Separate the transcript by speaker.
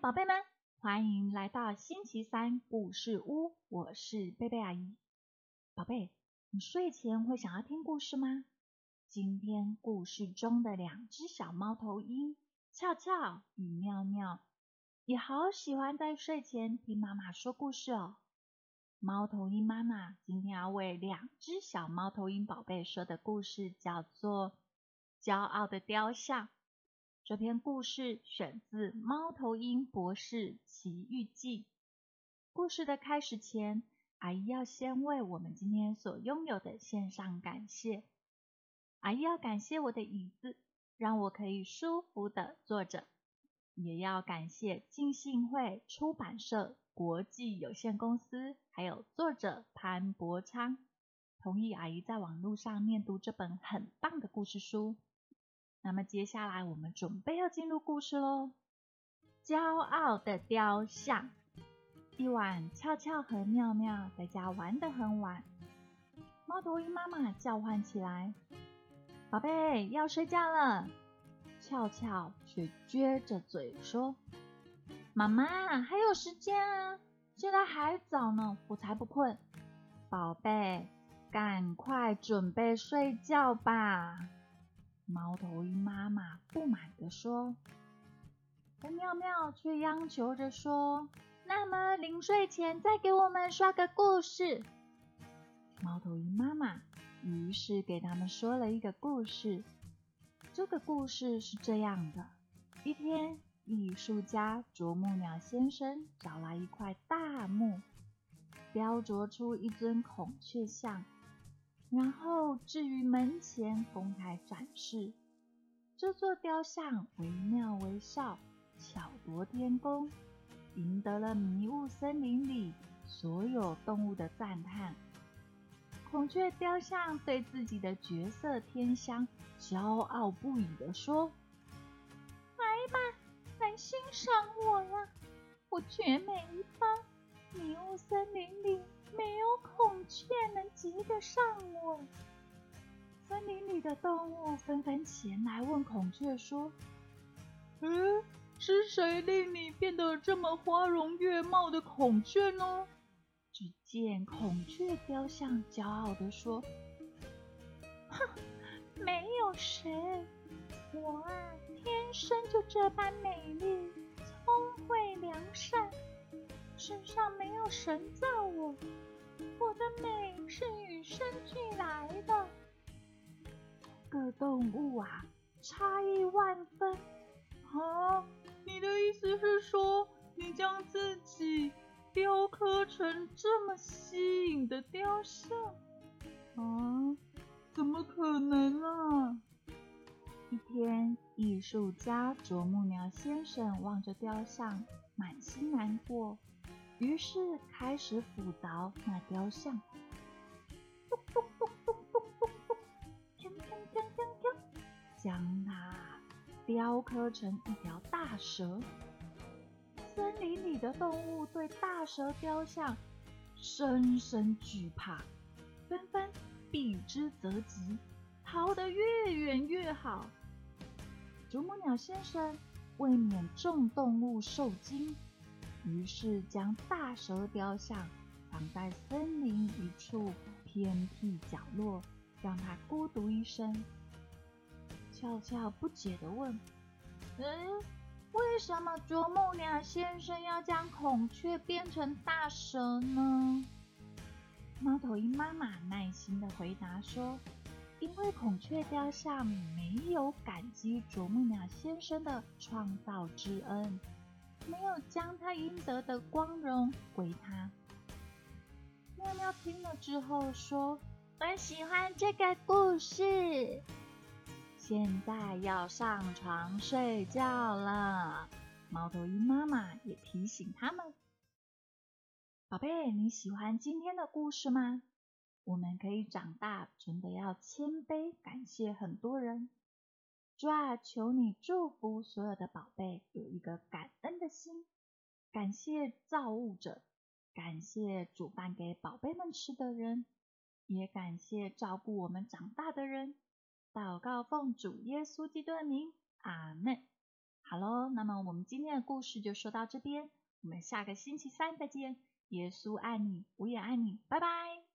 Speaker 1: 宝贝们，欢迎来到星期三故事屋，我是贝贝阿姨。宝贝，你睡前会想要听故事吗？今天故事中的两只小猫头鹰俏俏与妙妙，也好喜欢在睡前听妈妈说故事哦。猫头鹰妈妈今天要为两只小猫头鹰宝贝说的故事叫做《骄傲的雕像》。这篇故事选自《猫头鹰博士奇遇记》。故事的开始前，阿姨要先为我们今天所拥有的献上感谢。阿姨要感谢我的椅子，让我可以舒服的坐着；也要感谢浸信会出版社国际有限公司，还有作者潘伯昌，同意阿姨在网络上念读这本很棒的故事书。那么接下来我们准备要进入故事喽。骄傲的雕像。一晚，俏俏和妙妙在家玩得很晚，猫头鹰妈妈叫唤起来：“宝贝，要睡觉了。”俏俏却撅着嘴说：“妈妈，还有时间啊，现在还早呢，我才不困。”宝贝，赶快准备睡觉吧。猫头鹰妈妈不满地说：“但妙妙却央求着说：‘那么临睡前再给我们说个故事。’猫头鹰妈妈于是给他们说了一个故事。这个故事是这样的：一天，艺术家啄木鸟先生找来一块大木，雕琢出一尊孔雀像。”然后置于门前公开展示。这座雕像惟妙惟肖，巧夺天工，赢得了迷雾森林里所有动物的赞叹。孔雀雕像对自己的绝色天香骄傲不已地说：“来吧，来欣赏我呀！我绝美一方，迷雾森林里。”没有孔雀能及得上我。森林里的动物纷纷前来问孔雀说：“嗯，是谁令你变得这么花容月貌的孔雀呢？”只见孔雀雕像骄傲地说：“哼，没有谁，我啊，天生就这般美丽、聪慧、良善。”身上没有神造我，我的美是与生俱来的。各动物啊，差异万分。啊，你的意思是说，你将自己雕刻成这么吸引的雕像？啊，怎么可能啊！一天，艺术家啄木鸟先生望着雕像，满心难过。于是开始斧凿那雕像，咚咚咚咚咚咚，锵锵锵锵锵，将它雕刻成一条大蛇。森林里的动物对大蛇雕像深深惧怕，纷纷避之则吉，逃得越远越好。啄木鸟先生为免众动物受惊。于是将大蛇雕像藏在森林一处偏僻角落，让它孤独一生。俏俏不解地问：“嗯，为什么啄木鸟先生要将孔雀变成大蛇呢？”猫头鹰妈妈耐心地回答说：“因为孔雀雕像没有感激啄木鸟先生的创造之恩。”没有将他应得的光荣归他。妙妙听了之后说：“我喜欢这个故事。”现在要上床睡觉了。猫头鹰妈妈也提醒他们：“宝贝，你喜欢今天的故事吗？我们可以长大，真的要谦卑，感谢很多人。”主啊，求你祝福所有的宝贝有一个感恩的心，感谢造物者，感谢煮饭给宝贝们吃的人，也感谢照顾我们长大的人。祷告奉主耶稣基督的名，阿门。好喽，那么我们今天的故事就说到这边，我们下个星期三再见。耶稣爱你，我也爱你，拜拜。